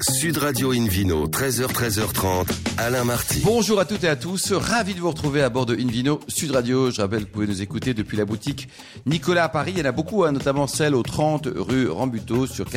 Sud Radio Invino, 13h, 13h30, Alain Marty. Bonjour à toutes et à tous, ravi de vous retrouver à bord de Invino Sud Radio. Je rappelle que vous pouvez nous écouter depuis la boutique Nicolas à Paris. Il y en a beaucoup, hein, notamment celle au 30 rue Rambuteau sur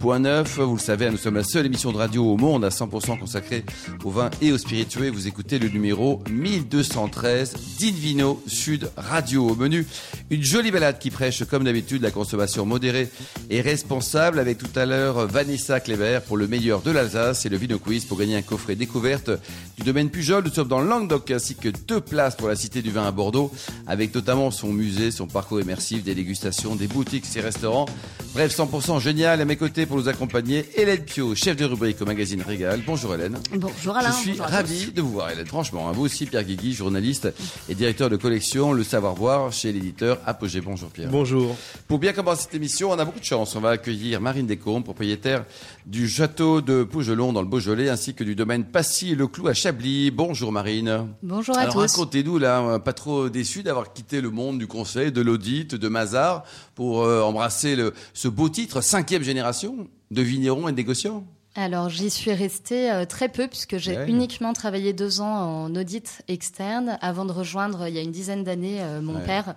99.9. Vous le savez, nous sommes la seule émission de radio au monde à 100% consacrée au vin et aux spiritueux. Vous écoutez le numéro 1213 d'Invino Sud Radio. Au menu, une jolie balade qui prêche comme d'habitude la consommation modérée et responsable avec tout à l'heure Vanessa Kleber pour le meilleur de l'Alsace et le Vino Quiz pour gagner un coffret découverte du domaine Pujol. Nous sommes dans Languedoc ainsi que deux places pour la Cité du Vin à Bordeaux avec notamment son musée, son parcours immersif, des dégustations, des boutiques, ses restaurants. Bref, 100% génial. À mes côtés pour nous accompagner, Hélène Pio, chef de rubrique au magazine Régal. Bonjour Hélène. Bonjour Alain. Je suis ravi de vous voir Hélène. Franchement, hein, vous aussi Pierre Guigui, journaliste et directeur de collection Le Savoir-Voir chez l'éditeur Apogée. Bonjour Pierre. Bonjour. Pour bien commencer cette émission, on a beaucoup de chance. On va accueillir Marine Descombes, propriétaire du château de Pougelon dans le Beaujolais, ainsi que du domaine Passy et le Clou à Chablis. Bonjour Marine. Bonjour à Alors tous. racontez-nous là, pas trop déçu d'avoir quitté le monde du conseil, de l'audit, de Mazar pour euh, embrasser le, ce beau titre, cinquième génération de vignerons et de négociants? Alors j'y suis restée euh, très peu puisque j'ai Ouais. uniquement travaillé deux ans en audit externe avant de rejoindre il y a une dizaine d'années euh, mon Ouais. père.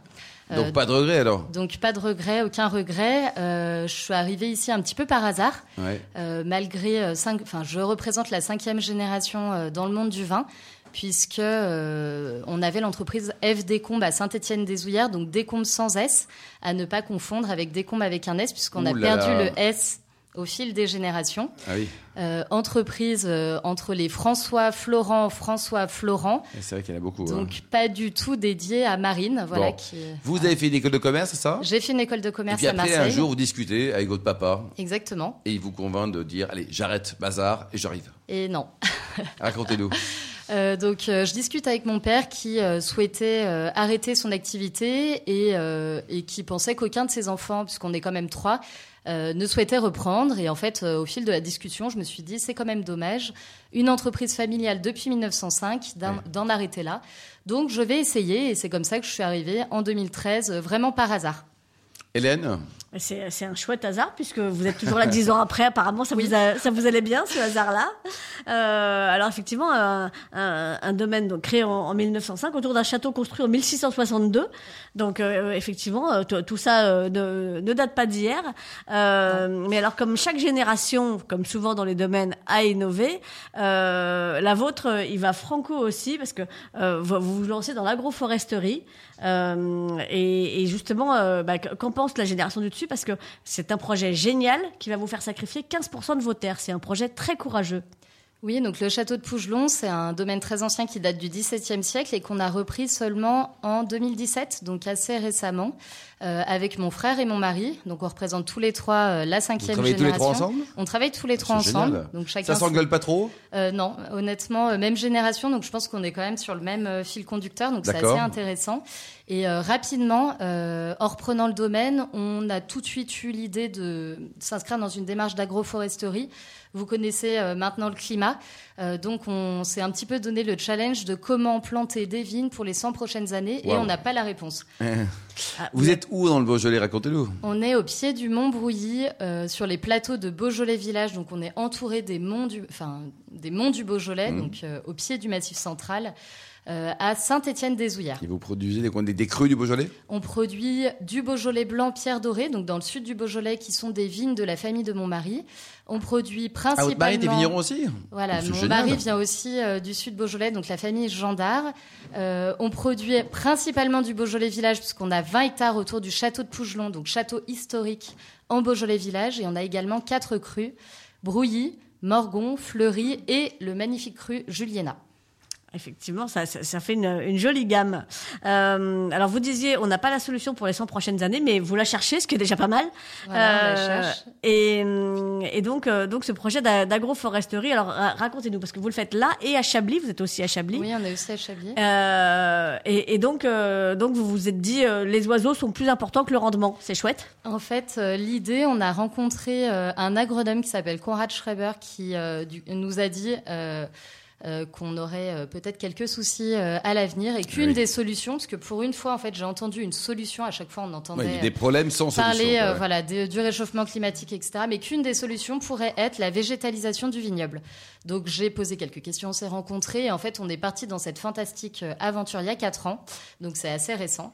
Euh, Donc pas de regret alors. donc pas de regret, aucun regret. Je suis arrivée ici un petit peu par hasard, Ouais. malgré cinq. Enfin, je représente la cinquième génération dans le monde du vin, puisque euh, on avait l'entreprise F Descombes à Saint-Étienne-des-Ouillères, donc Descombes sans S, à ne pas confondre avec Descombes avec un S, puisqu'on a perdu le S au fil des générations. Ah oui. Euh, entreprise euh, entre les François Florent, François Florent, Et C'est vrai qu'il y en a beaucoup. hein. donc pas du tout dédié à Marine, voilà. Bon. Qui... Vous avez fait une école de commerce, c'est ça? J'ai fait une école de Et commerce puis à après, Marseille. un jour, vous discutez avec votre papa Exactement. et il vous convainc de dire Allez, j'arrête bazar et j'arrive. Et non. Racontez-nous. Euh, donc, euh, je discute avec mon père qui euh, souhaitait arrêter son activité et, et qui pensait qu'aucun de ses enfants, puisqu'on est quand même trois, euh, ne souhaitait reprendre. Et en fait, euh, au fil de la discussion, je me suis dit, c'est quand même dommage, une entreprise familiale depuis 1905, d'en arrêter là. Donc, je vais essayer et c'est comme ça que je suis arrivée en 2013, euh, vraiment par hasard. Hélène? C'est un chouette hasard puisque vous êtes toujours là dix ans après. Apparemment, ça, Oui. vous, a- ça vous allait bien ce hasard-là. Euh, alors effectivement, un, un- un domaine donc, créé en, en 1905 autour d'un château construit en 1662. Donc euh, effectivement, euh, tout ça euh, ne, ne date pas d'hier. Euh, mais alors comme chaque génération, comme souvent dans les domaines, a innové, euh, la vôtre, euh, il va franco aussi parce que euh, vous vous vous lancez dans l'agroforesterie. Euh, et, et justement, euh, bah, qu'en pense la génération du dessus? Parce que c'est un projet génial qui va vous faire sacrifier 15% de vos terres. C'est un projet très courageux. Oui, donc le château de Pougelon, c'est un domaine très ancien qui date du XVIIe siècle et qu'on a repris seulement en 2017, donc assez récemment, euh, avec mon frère et mon mari. Donc on représente tous les trois euh, la Vous cinquième travaillez tous les génération. trois ensemble? On travaille tous les trois ensemble. génial. Donc chacun. Ça s'engueule pas trop? Euh, non, honnêtement, euh, même génération, donc je pense qu'on est quand même sur le même euh, fil conducteur, donc c'est assez intéressant. Et euh, rapidement, euh, en reprenant le domaine, on a tout de suite eu l'idée de s'inscrire dans une démarche d'agroforesterie. Vous connaissez euh, maintenant le climat, euh, donc on s'est un petit peu donné le challenge de comment planter des vignes pour les 100 prochaines années, et on n'a pas la réponse. Ah, Vous êtes où dans le Beaujolais? Racontez-nous. On est au pied du mont Brouilly, euh, sur les plateaux de Beaujolais Village. Donc, on est entouré des monts du, enfin, des monts du Beaujolais, Mhm. donc euh, au pied du Massif central, euh, à Saint-Étienne-des-Ouillères. Et vous produisez des, des, des crus du Beaujolais? On produit du Beaujolais blanc Pierre Doré, donc dans le sud du Beaujolais, qui sont des vignes de la famille de mon mari. On produit Ah, principalement. votre mari était vigneron aussi? Voilà, mon génial. mari vient aussi euh, du sud Beaujolais, donc la famille Gendard. Euh, on produit principalement du Beaujolais village, puisqu'on a 20 hectares autour du château de Pougelon, donc château historique en Beaujolais village. Et on a également quatre crus, Brouilly, Morgon, Fleury et le magnifique cru Juliena. Effectivement, ça, ça, ça fait une, une jolie gamme. Euh, alors, vous disiez, on n'a pas la solution pour les 100 prochaines années, mais vous la cherchez, ce qui est déjà pas mal. Voilà, on la Euh, cherche. Et, et donc, euh, donc, ce projet d'a- d'agroforesterie, alors ra- racontez-nous, parce que vous le faites là et à Chablis, vous êtes aussi à Chablis. Oui, on est aussi à Chablis. Euh, et, et donc, euh, donc, vous vous êtes dit, euh, les oiseaux sont plus importants que le rendement. C'est chouette. En fait, l'idée, on a rencontré un agronome qui s'appelle Konrad Schreiber qui euh, nous a dit euh, qu'on aurait euh, peut-être quelques soucis euh, à l'avenir et qu'une Oui. des solutions, parce que pour une fois, en fait, j'ai entendu une solution. À chaque fois, on entendait des problèmes sans solution. parler ouais. voilà, de- du réchauffement climatique, etc. Mais qu'une des solutions pourrait être la végétalisation du vignoble. Donc j'ai posé quelques questions, on s'est rencontrés. Et en fait, on est parti dans cette fantastique aventure il y a quatre ans. Donc c'est assez récent.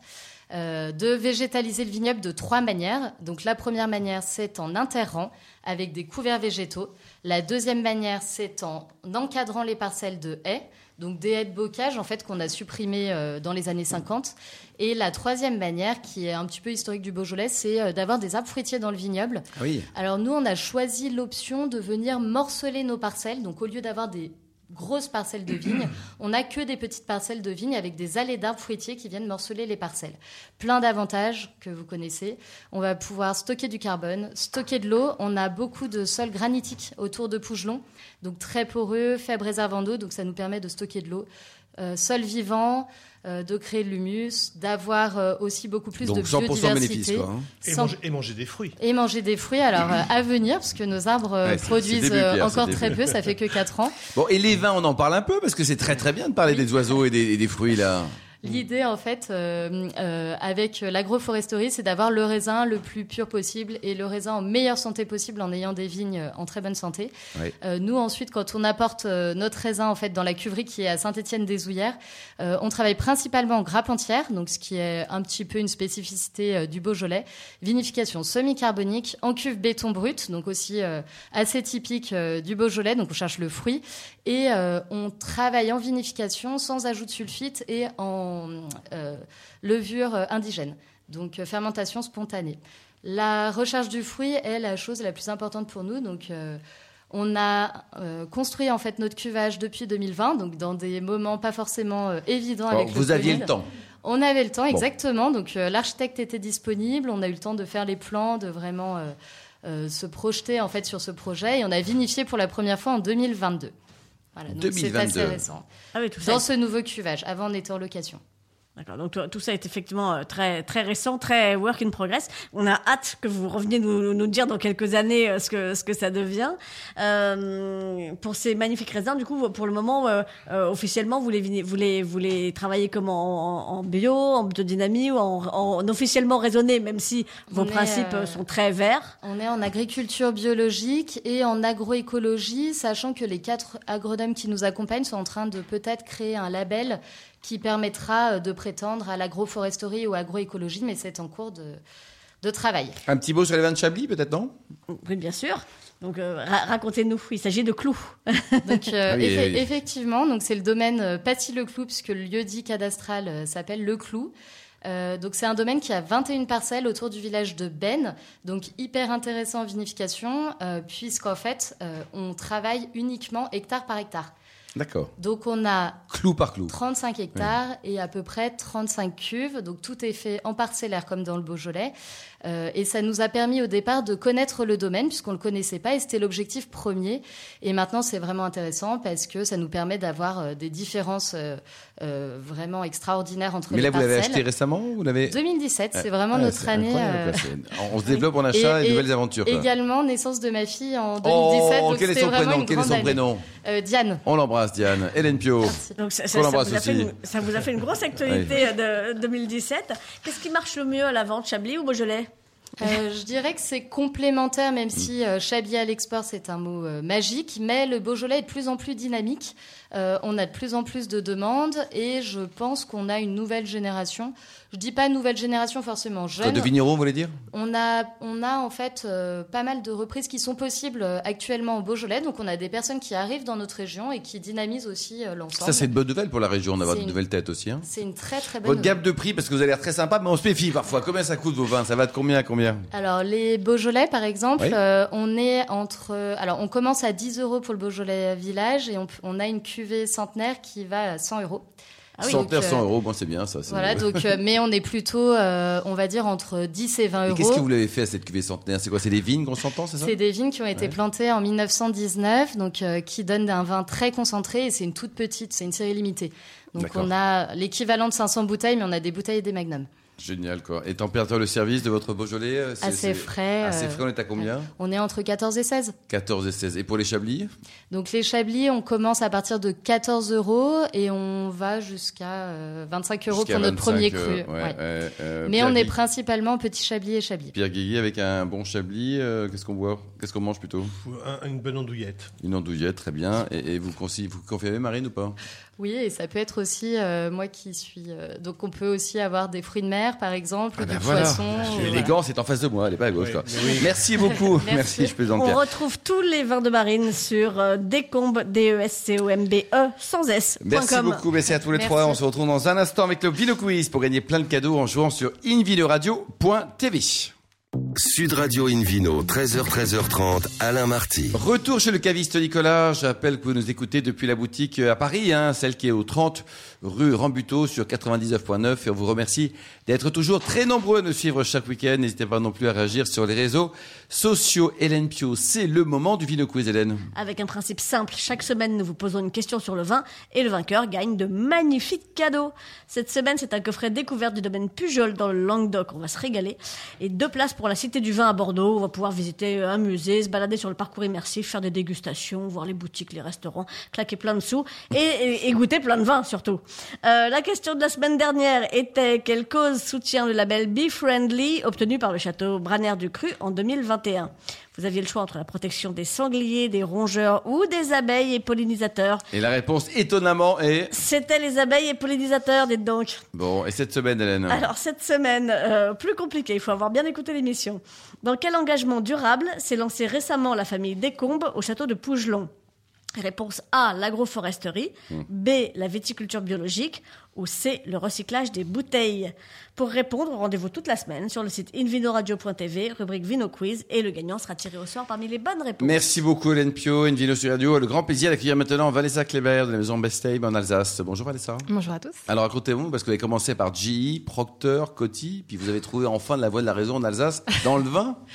Euh, de végétaliser le vignoble de trois manières. Donc la première manière, c'est en interrant avec des couverts végétaux. La deuxième manière, c'est en encadrant les parcelles de haies, donc des haies de bocage en fait qu'on a supprimées euh, dans les années 50. Et la troisième manière, qui est un petit peu historique du Beaujolais, c'est euh, d'avoir des arbres fruitiers dans le vignoble. Ah oui. Alors nous, on a choisi l'option de venir morceler nos parcelles. Donc au lieu d'avoir des grosses parcelles de vignes, on n'a que des petites parcelles de vignes avec des allées d'arbres fruitiers qui viennent morceler les parcelles. Plein d'avantages que vous connaissez. On va pouvoir stocker du carbone, stocker de l'eau. On a beaucoup de sols granitiques autour de Pougelon, donc très poreux, faible réservoir d'eau, donc ça nous permet de stocker de l'eau. Euh, sol vivant, euh, de créer de l'humus, d'avoir euh, aussi beaucoup plus Donc de 100% biodiversité. bénéfice, quoi. hein. Et, Sans- manger, et manger des fruits. et manger des fruits, alors euh, à venir, parce que nos arbres Ouais, produisent c'est début, Pierre, encore très peu, ça fait que 4 ans. Bon, et les vins, on en parle un peu parce que c'est très très bien de parler des oiseaux et des, et des fruits là. L'idée, en fait, euh, euh, avec l'agroforesterie, c'est d'avoir le raisin le plus pur possible et le raisin en meilleure santé possible en ayant des vignes en très bonne santé. Oui. Euh, nous, ensuite, quand on apporte notre raisin en fait dans la cuverie qui est à Saint-Étienne-des-Ouillères, on travaille principalement en grappe entière, donc ce qui est un petit peu une spécificité du Beaujolais. Vinification semi-carbonique en cuve béton brut, donc aussi assez typique du Beaujolais. Donc on cherche le fruit et on travaille en vinification sans ajout de sulfite et en euh, levure euh, indigène, donc euh, fermentation spontanée. La recherche du fruit est la chose la plus importante pour nous, donc. on a euh, construit en fait notre cuvage depuis 2020, donc dans des moments pas forcément euh, évidents Alors, avec le vous aviez le temps. On avait le temps, Bon. exactement. Donc euh, l'architecte était disponible, on a eu le temps de faire les plans, de vraiment se projeter en fait sur ce projet, et on a vinifié pour la première fois en 2022. Voilà, donc c'est 2022. assez récent. Ah oui, tout ça. Dans ce nouveau cuvage, avant on était en location. D'accord. Donc tout- tout ça est effectivement euh, très très récent, très work in progress. On a hâte que vous reveniez nous, nous dire dans quelques années euh, ce que ce que ça devient. Euh, pour ces magnifiques raisins, du coup, pour le moment, euh, euh, officiellement, vous les vous les vous les travaillez comment? En, en bio, en biodynamie ou en, en officiellement raisonné, même si vos On principes euh, sont très verts? On est en agriculture biologique et en agroécologie, sachant que les quatre agronomes qui nous accompagnent sont en train de peut-être créer un label qui permettra euh, de prétendre à l'agroforesterie ou agroécologie, mais c'est en cours de, de travail. Un petit mot sur les vins de Chablis, peut-être non? Oui, bien sûr. Donc euh, ra- racontez-nous. Il s'agit de clous. Donc euh, Ah oui, oui, effectivement, donc c'est le domaine euh, Passy-le-Clou puisque le lieu dit cadastral euh, s'appelle Le Clou. Euh, donc c'est un domaine qui a 21 parcelles autour du village de Ben, donc hyper intéressant en vinification euh, puisqu'en fait euh, on travaille uniquement hectare par hectare. D'accord. Donc on a Clou par clou. 35 hectares et à peu près 35 cuves. Donc tout est fait en parcellaire comme dans le Beaujolais. Euh, et ça nous a permis au départ de connaître le domaine puisqu'on le connaissait pas et c'était l'objectif premier. Et maintenant c'est vraiment intéressant parce que ça nous permet d'avoir euh, des différences euh, vraiment extraordinaires entre Mais les là, vous l'avez acheté récemment ou vous l'avez 2017, c'est vraiment Ouais, notre année. euh, On se développe en achat et, et- et nouvelles aventures. Également naissance de ma fille en 2017. Oh, donc quel est son prénom Quel est son année. prénom? Diane. On l'embrasse, Diane. Hélène Pio. Donc ça, Qu'on ça- ça l'embrasse vous a fait aussi. une, ça vous a fait une grosse actualité euh, de 2017. Qu'est-ce qui marche le mieux à la vente, Chablis ou Beaujolais? Euh, je dirais que c'est complémentaire, même si euh, Chablis à l'export c'est un mot euh, magique, mais le Beaujolais est de plus en plus dynamique. Euh, on a de plus en plus de demandes et je pense qu'on a une nouvelle génération. Je dis pas nouvelle génération forcément jeune. de vignerons, vous voulez dire? On a, on a en fait euh, pas mal de reprises qui sont possibles euh, actuellement au Beaujolais. Donc on a des personnes qui arrivent dans notre région et qui dynamisent aussi euh, l'ensemble. Ça, c'est une bonne nouvelle pour la région d'avoir de une- nouvelles têtes aussi. hein. C'est une très très bonne Votre nouvelle. gamme de prix, parce que vous avez l'air très sympa, mais on se méfie parfois. Combien ça coûte vos vins? Ça va de combien à combien? Alors les Beaujolais, par exemple, Oui. on est entre. Alors on commence à 10 euros pour le Beaujolais Village et on, on a une cuvée centenaire qui va à 100 euros. Ah oui, Centenaire, donc, euh, 100 euros, bon, c'est bien ça. c'est- Voilà, donc euh, mais on est plutôt, euh, on va dire entre 10 et 20 Et euros. qu'est-ce que vous l'avez fait à cette cuvée centenaire? C'est quoi? C'est des vignes qu'on s'entend, c'est ça? C'est des vignes qui ont été Ouais. plantées en 1919, donc euh, qui donnent un vin très concentré et c'est une toute petite, c'est une série limitée. Donc D'accord. on a l'équivalent de 500 bouteilles, mais on a des bouteilles et des magnums. Génial, quoi. Et température de service de votre Beaujolais euh, c'est- Assez frais. Assez euh, frais, on est à combien On est entre 14 et 16. 14 et 16. Et pour les Chablis? Donc les Chablis, on commence à partir de 14 euros et on va jusqu'à euh, 25 euros pour notre 25, premier euh, cru. ouais, ouais. euh, euh, Mais Pierre on est principalement petit Chablis et Chablis. Pierre Guigui avec un bon Chablis, euh, qu'est-ce qu'on boit? Qu'est-ce qu'on mange plutôt? Un- une bonne andouillette. Une andouillette, très bien. Et, et vous, consi- vous confirmez Marine ou pas? Oui, et ça peut être aussi euh, moi qui suis. euh, donc on peut aussi avoir des fruits de mer, par exemple, Ah du ben voilà. poisson. Je suis voilà. élégant, c'est en face de moi, elle est pas à gauche. Oui, oui. Merci beaucoup. Merci. Merci. je plaisante On retrouve tous les vins de marine sur euh, Decombe, D-E-S-C-O-M-B-E, E, sans S. Merci com. beaucoup, merci à tous les Merci. trois. On se retrouve dans un instant avec le Vino Quiz pour gagner plein de cadeaux en jouant sur invinoradio.tv. Sud Radio Invino, 13h, 13h30, Alain Marty. Retour chez le caviste Nicolas. J'appelle que vous nous écoutez depuis la boutique à Paris, hein, celle qui est au 30 rue Rambuteau sur 99.9. Et on vous remercie d'être toujours très nombreux à nous suivre chaque week-end. N'hésitez pas non plus à réagir sur les réseaux sociaux. Hélène Pio, c'est le moment du Vino Quiz, Hélène. Avec un principe simple, chaque semaine nous vous posons une question sur le vin et le vainqueur gagne de magnifiques cadeaux. Cette semaine c'est un coffret découverte du domaine Pujol dans le Languedoc, on va se régaler. Et deux places pour la Cité du Vin à Bordeaux, on va pouvoir visiter un musée, se balader sur le parcours immersif, faire des dégustations, voir les boutiques, les restaurants, claquer plein de sous et, goûter plein de vin surtout. Euh, la question de la semaine dernière était quelle cause soutient le label Be Friendly obtenu par le château Braner du Cru en 2021 Vous aviez le choix entre la protection des sangliers, des rongeurs ou des abeilles et pollinisateurs. Et la réponse, étonnamment, est... C'était les abeilles et pollinisateurs, dites donc. Bon, et cette semaine, Hélène? Alors cette semaine, euh, plus compliqué, il faut avoir bien écouté l'émission. Dans quel engagement durable s'est lancée récemment la famille Descombes au château de Pougelon? Réponse A, l'agroforesterie. B, la viticulture biologique. Ou C, le recyclage des bouteilles. Pour répondre, rendez-vous toute la semaine sur le site invinoradio.tv, rubrique Vino Quiz, et le gagnant sera tiré au sort parmi les bonnes réponses. Merci beaucoup, Hélène Pio, une Vino sur Radio. Le grand plaisir d'accueillir maintenant Vanessa Kléber de la maison Besteim en Alsace. Bonjour, Vanessa. Bonjour à tous. Alors racontez-vous, parce que vous avez commencé par GE, Procter, Coty, puis vous avez trouvé enfin la voie de la raison en Alsace dans le vin.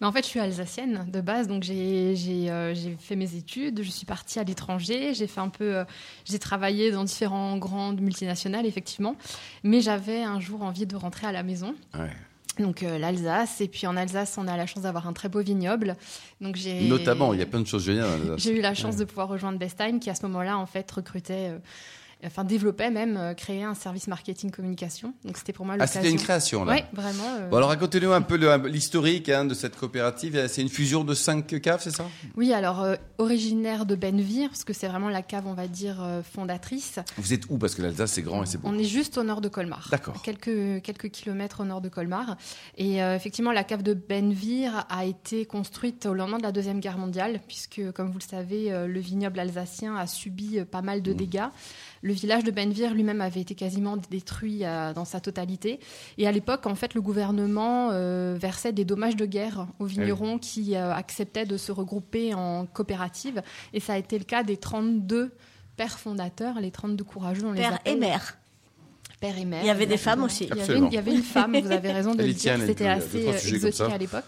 Mais en fait, je suis alsacienne de base, donc j'ai euh, j'ai fait mes études, je suis partie à l'étranger, j'ai fait un peu, euh, j'ai travaillé dans différentes grandes multinationales, effectivement, mais j'avais un jour envie de rentrer à la maison. Ouais. Donc euh, l'Alsace, et puis en Alsace, on a la chance d'avoir un très beau vignoble. Donc j'ai Notamment, il y a plein de choses géniales. J'ai eu la chance de pouvoir rejoindre Bestheim, qui à ce moment-là, en fait, recrutait, enfin développait même, euh, créait un service marketing communication. Donc c'était pour moi Ah, l'occasion. c'était une création, là. Oui, vraiment. euh, Bon, alors racontez-nous un peu l'historique hein, de cette coopérative. C'est une fusion de cinq caves, c'est ça? Oui, alors euh, originaire de Benvir, parce que c'est vraiment la cave, on va dire, euh, fondatrice. Vous êtes où? Parce que l'Alsace, c'est grand et c'est beau. On est juste au nord de Colmar. D'accord. Quelques, quelques kilomètres au nord de Colmar. Et euh, effectivement, la cave de Benvir a été construite au lendemain de la Deuxième Guerre mondiale, puisque, comme vous le savez, euh, le vignoble alsacien a subi euh, pas mal de dégâts. Le village de Benvir lui-même avait été quasiment détruit euh, dans sa totalité. Et à l'époque, en fait, le gouvernement euh, versait des dommages de guerre aux vignerons qui euh, acceptaient de se regrouper en coopérative. Et ça a été le cas des 32 pères fondateurs, les 32 courageux, on les Père et appelle. mère. Père et mère. Il y avait des femmes aussi. Il y, avait une, il y avait une femme, vous avez raison de le dire. C'était assez exotique à l'époque.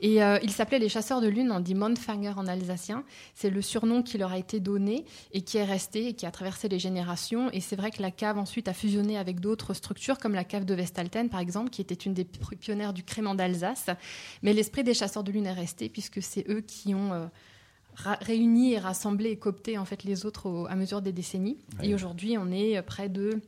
Et euh, ils s'appelaient les chasseurs de lune, on dit Montfanger en alsacien. C'est le surnom qui leur a été donné et qui est resté et qui a traversé les générations. Et c'est vrai que la cave ensuite a fusionné avec d'autres structures, comme la cave de Vestalten, par exemple, qui était une des pionnières du crément d'Alsace. Mais l'esprit des chasseurs de lune est resté, puisque c'est eux qui ont. euh, ra- réuni et rassemblé et coopté en fait les autres au- à mesure des décennies. Et aujourd'hui, on est euh, près de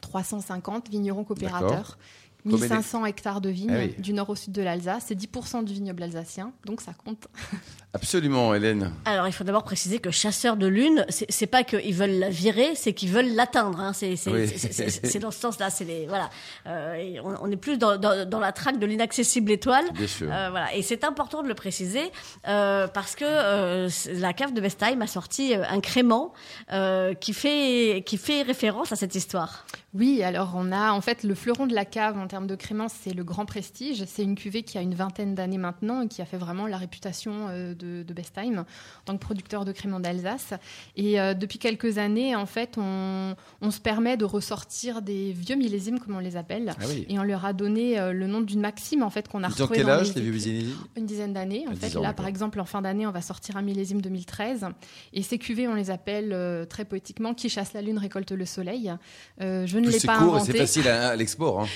350 vignerons coopérateurs. Combien d'hect- 1500 hectares de vignes Ah oui. du nord au sud de l'Alsace. C'est 10% du vignoble alsacien, donc ça compte. Absolument, Hélène. Alors, il faut d'abord préciser que chasseurs de lune, c'est pas qu'ils veulent la virer, c'est qu'ils veulent l'atteindre. Hein. C'est Oui. dans ce sens-là. C'est les voilà. Euh, on, on est plus dans, dans, dans la traque de l'inaccessible étoile. Bien sûr. Euh, voilà. Et c'est important de le préciser euh, parce que euh, la cave de Bestheim a sorti un crément euh, qui fait qui fait référence à cette histoire. Oui, alors on a en fait le fleuron de la cave en termes de crémence, c'est le grand prestige. C'est une cuvée qui a une vingtaine d'années maintenant et qui a fait vraiment la réputation euh, de, de Bestheim en tant que producteur de crément d'Alsace. Et euh, depuis quelques années, en fait, on, on se permet de ressortir des vieux millésimes, comme on les appelle. Ah oui. Et on leur a donné euh, le nom d'une maxime en fait qu'on a retrouvée quel dans âge, les vieux. Bisénési Une dizaine d'années. En Ah, fait, 10 ans, là, par exemple, en fin d'année, on va sortir un millésime 2013. Et ces cuvées, on les appelle euh, très poétiquement Qui chasse la lune récolte le soleil. Je ne l'ai C'est pas court c'est facile à, à l'export. hein.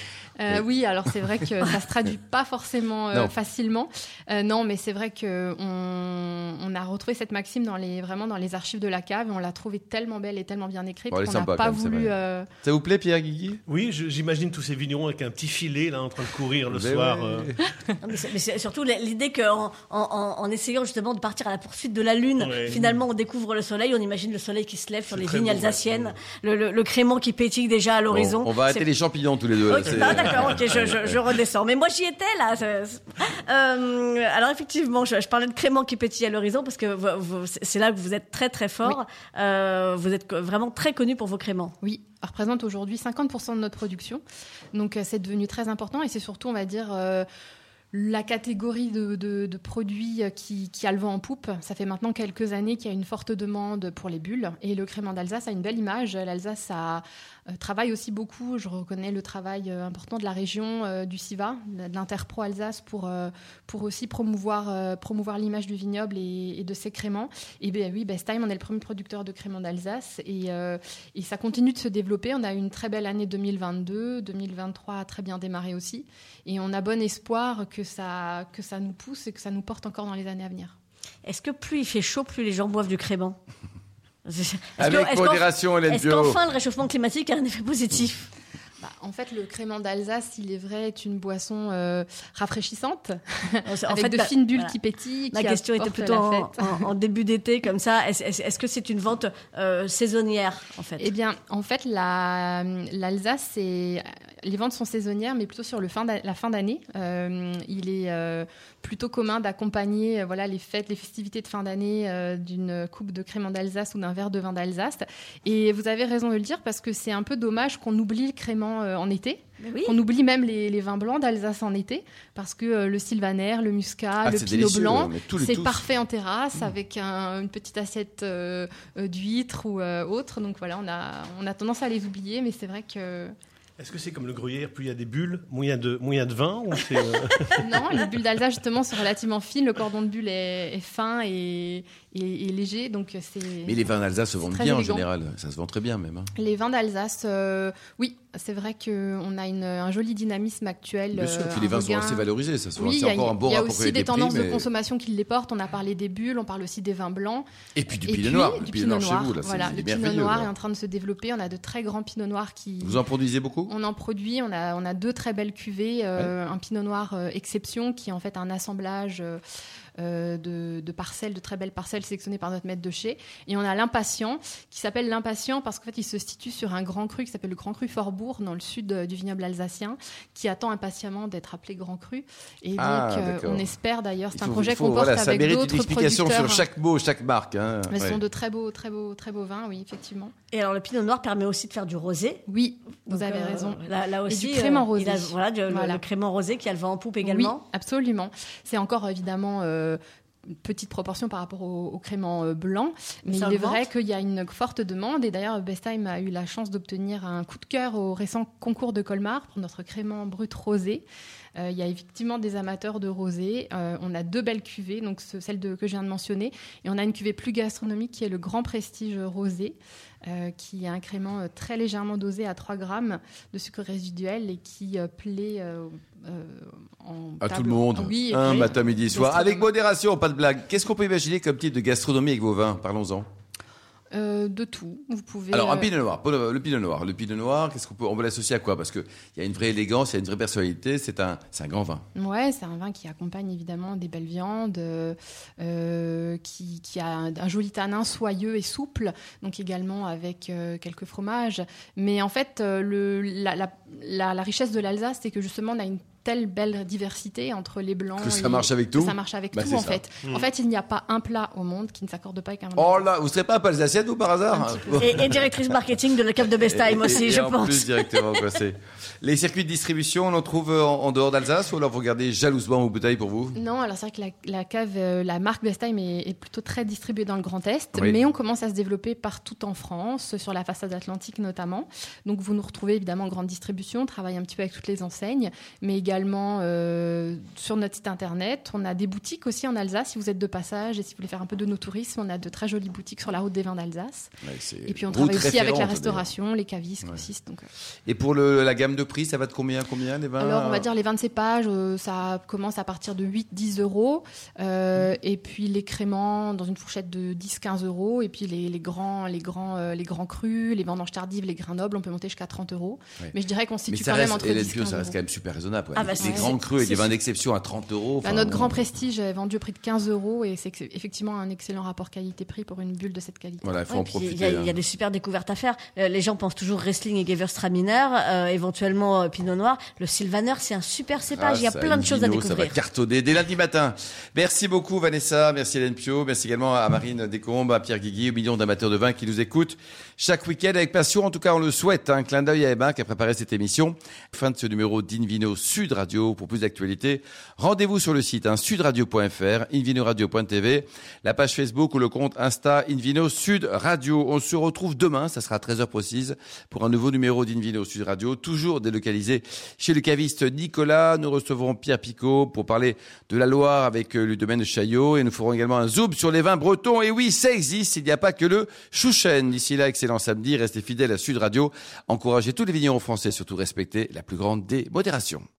Euh, oui, alors c'est vrai que ça se traduit pas forcément euh, Non. facilement. Euh, non, mais c'est vrai que on, on a retrouvé cette maxime dans les vraiment dans les archives de la cave et on l'a trouvée tellement belle et tellement bien écrite Bon, qu'on n'a pas même, voulu. euh, Ça vous plaît, Pierre Guigui? Oui, j'imagine tous ces vignerons avec un petit filet là en train de courir le Ben soir. ouais. euh. Non, mais c'est- mais surtout l'idée qu'en en, en, en essayant justement de partir à la poursuite de la lune, Ouais. finalement on découvre le soleil, on imagine le soleil qui se lève sur les vignes ouais. alsaciennes, le, le, le crément qui pétille déjà à l'horizon. Bon, on va arrêter les champignons tous les deux. là, Ok, c'est- ah, d'accord, ok, je, je, je redescends. Mais moi, j'y étais, là. Euh, alors, effectivement, je, je parlais de crément qui pétille à l'horizon parce que c'est là que vous êtes très, très fort. Euh, vous êtes vraiment très connu pour vos créments. Oui, représente aujourd'hui 50% de notre production. Donc euh, c'est devenu très important et c'est surtout, on va dire, euh, la catégorie de, de- de produits qui, qui a le vent en poupe. Ça fait maintenant quelques années qu'il y a une forte demande pour les bulles et le crément d'Alsace a une belle image. L'Alsace a, travaille aussi beaucoup, je reconnais le travail euh, important de la région euh, du CIVA, de l'Interpro Alsace pour, euh, pour aussi promouvoir, euh, promouvoir l'image du vignoble et, de ses créments. Et bien oui, Bestheim, on est le premier producteur de créments d'Alsace et, euh, et ça continue de se développer. On a eu une très belle année 2022, 2023 a très bien démarré aussi. Et on a bon espoir que ça, que ça nous pousse et que ça nous porte encore dans les années à venir. Est-ce que plus il fait chaud, plus les gens boivent du crément Que- Avec qu'en- modération, Hélène Est-ce qu'enfin le réchauffement climatique a un effet positif? Bah, en fait, le crément d'Alsace, il est vrai, est une boisson euh, rafraîchissante, En avec fait, de fines bulles voilà. qui pétillent. Ma qui question était plutôt en, en- en début d'été, comme ça. Est-ce que c'est une vente euh, saisonnière, en fait? Eh bien, en fait, la- l'Alsace, les ventes sont saisonnières, mais plutôt sur le fin d'a- la fin d'année. Euh, il est euh, plutôt commun d'accompagner voilà les fêtes, les festivités de fin d'année d'une coupe de crément d'Alsace ou d'un verre de vin d'Alsace. Et vous avez raison de le dire parce que c'est un peu dommage qu'on oublie le crément en été. Oui. On oublie même les, les vins blancs d'Alsace en été, parce que euh, le sylvaner, le muscat, Ah, le pinot blanc, c'est parfait en terrasse avec un- une petite assiette euh, euh, d'huîtres ou euh, autre. Donc voilà, on a, on a tendance à les oublier, mais c'est vrai que Est-ce que c'est comme le gruyère, plus il y a des bulles, moins il y a de, moins il y a de vin ou c'est, euh, non, les bulles d'Alsace justement sont relativement fines, le cordon de bulle est, est fin et, et- et léger, donc c'est. Mais les vins d'Alsace se vendent bien en général. Ça se vend très bien même. hein. Les vins d'Alsace, euh, oui, c'est vrai qu'on a une- un joli dynamisme actuel. Bien sûr. euh, Puis les vins sont assez valorisés. Ça Oui, c'est y a, encore un bon il y a rapport aussi des tendances de mais- consommation qui les portent. On a parlé des bulles, on parle aussi des vins blancs. Et puis du pinot noir. du pinot noir chez vous, là, voilà, le pinot noir là. est en train de se développer. On a de très grands pinots noirs qui. Vous en produisez beaucoup? On en produit, on a, on a deux très belles cuvées, euh, un pinot noir euh, exception qui est en fait un assemblage euh, euh, de, de parcelles, de très belles parcelles sélectionnées par notre maître de chez. Et on a l'impatient qui s'appelle l'impatient parce qu'en fait il se situe sur un grand cru qui s'appelle le Grand Cru Forbourg dans le sud euh, du vignoble alsacien qui attend impatiemment d'être appelé Grand Cru. Et Ah, donc euh, on espère d'ailleurs, c'est un faut- projet qu'on porte voilà, avec d'autres producteurs. sur chaque mot, chaque marque. hein. Mais ce Ouais. sont de très beaux, très beaux, très beaux vins, oui, effectivement. Et alors, le pinot noir permet aussi de faire du rosé. Oui, vous Donc, avez euh, raison. Là, là aussi, du crément rosé. il a- voilà, du- le- Voilà. Le, crément rosé qui a le vent en poupe également. Oui, absolument. C'est encore évidemment euh, une petite proportion par rapport au, au crément euh, blanc, mais Ça il est vrai qu'il y a une forte demande. Et d'ailleurs Bestheim a eu la chance d'obtenir un coup de cœur au récent concours de Colmar pour notre crément brut rosé. Euh, il y a effectivement des amateurs de rosé. Euh, on a deux belles cuvées, donc ce- celle de, que je viens de mentionner, et on a une cuvée plus gastronomique qui est le Grand Prestige rosé, euh, qui est un crément très légèrement dosé à 3 grammes de sucre résiduel et qui plaît en À tout le monde. Oui, un matin, midi, soir. Avec modération, pas de blague. Qu'est-ce qu'on peut imaginer comme type de gastronomie avec vos vins? Parlons-en. Euh, de tout. Vous pouvez. Alors, un euh, pinot noir. Le pinot noir. Le pinot noir, qu'est-ce qu'on peut, on peut l'associer à quoi? Parce qu'il y a une vraie élégance, il y a une vraie personnalité. C'est un, c'est un grand vin. Ouais, c'est un vin qui accompagne évidemment des belles viandes, euh, qui, qui a un, un joli tanin soyeux et souple, donc également avec euh, quelques fromages. Mais en fait, le, la, la- la- la richesse de l'Alsace, c'est que justement, on a une telle belle diversité entre les blancs. Que ça et- marche avec que tout Ça marche avec Bah, tout, en ça. fait. En fait, il n'y a pas un plat au monde qui ne s'accorde pas avec un. Oh là, vous serez pas un peu alsacienne, vous, par hasard Et, et directrice marketing de la Cave de Bestheim aussi, Et je en pense. plus, directement, Les circuits de distribution, on en trouve en, en dehors d'Alsace ou alors vous regardez jalousement vos bouteilles pour vous Non, alors c'est vrai que la, la cave, euh, la marque Bestheim est, est plutôt très distribuée dans le Grand Est, Oui. mais on commence à se développer partout en France, sur la façade atlantique notamment. Donc vous nous retrouvez évidemment en grande distribution, on travaille un petit peu avec toutes les enseignes, mais également euh, sur notre site internet. On a des boutiques aussi en Alsace si vous êtes de passage et si vous voulez faire un peu de nos tourisme. On a de très jolies boutiques sur la route des vins d'Alsace. Ouais, Et puis on travaille aussi avec la restauration, les cavistes, grossistes. Donc, euh. Et pour le, la gamme de prix, ça va de combien, combien les vins? Alors, on va dire les vins de cépage, euh, ça commence à partir de 8-10 euros. Euh, et puis les créments dans une fourchette de 10-15 euros. Et puis les, les grands, les, grands, les grands crus, les vendanges tardives, les grains nobles, on peut monter jusqu'à 30 euros. Ouais. Mais je dirais qu'on se situe quand même reste, entre Hélène 10 Pio, 15 ça reste euros. quand même super raisonnable. ouais. Ah bah, des c'est- grands crus et des vins d'exception à 30 euros. Bah, notre bon. grand prestige est vendu au prix de 15 euros et c'est effectivement un excellent rapport qualité-prix pour une bulle de cette qualité. Voilà, il faut Ouais, en puis Il y, profiter. a- il y a hein. des super découvertes à faire. Euh, les gens pensent toujours Riesling et Gewürztraminer, euh, éventuellement euh, Pinot Noir. Le Sylvaner, c'est un super cépage. il y a plein de choses à Invino, Ça va découvrir. cartonner dès lundi matin. Merci beaucoup Vanessa, merci Hélène Pio, merci également à Marine Descombes, à Pierre Guigui, aux millions d'amateurs de vin qui nous écoutent chaque week-end avec passion. En tout cas, on le souhaite. Un clin d'œil à Emma qui a préparé cette émission. Fin de ce numéro d'Invino Sud Radio. Pour plus d'actualités, rendez-vous sur le site hein, sudradio.fr, invinoradio.tv, la page Facebook ou le compte Insta Invino Sud Radio. On se retrouve demain, ça sera à 13h précise, pour un nouveau numéro d'Invino Sud Radio, toujours délocalisé chez le caviste Nicolas. Nous recevrons Pierre Picot pour parler de la Loire avec euh, le domaine de Chaillot et nous ferons également un zoom sur les vins bretons. Et oui, ça existe, il n'y a pas que le Chouchen. D'ici là, excellent samedi, restez fidèles à Sud Radio. Encouragez tous les vignerons français, surtout respectez la plus grande des modérations.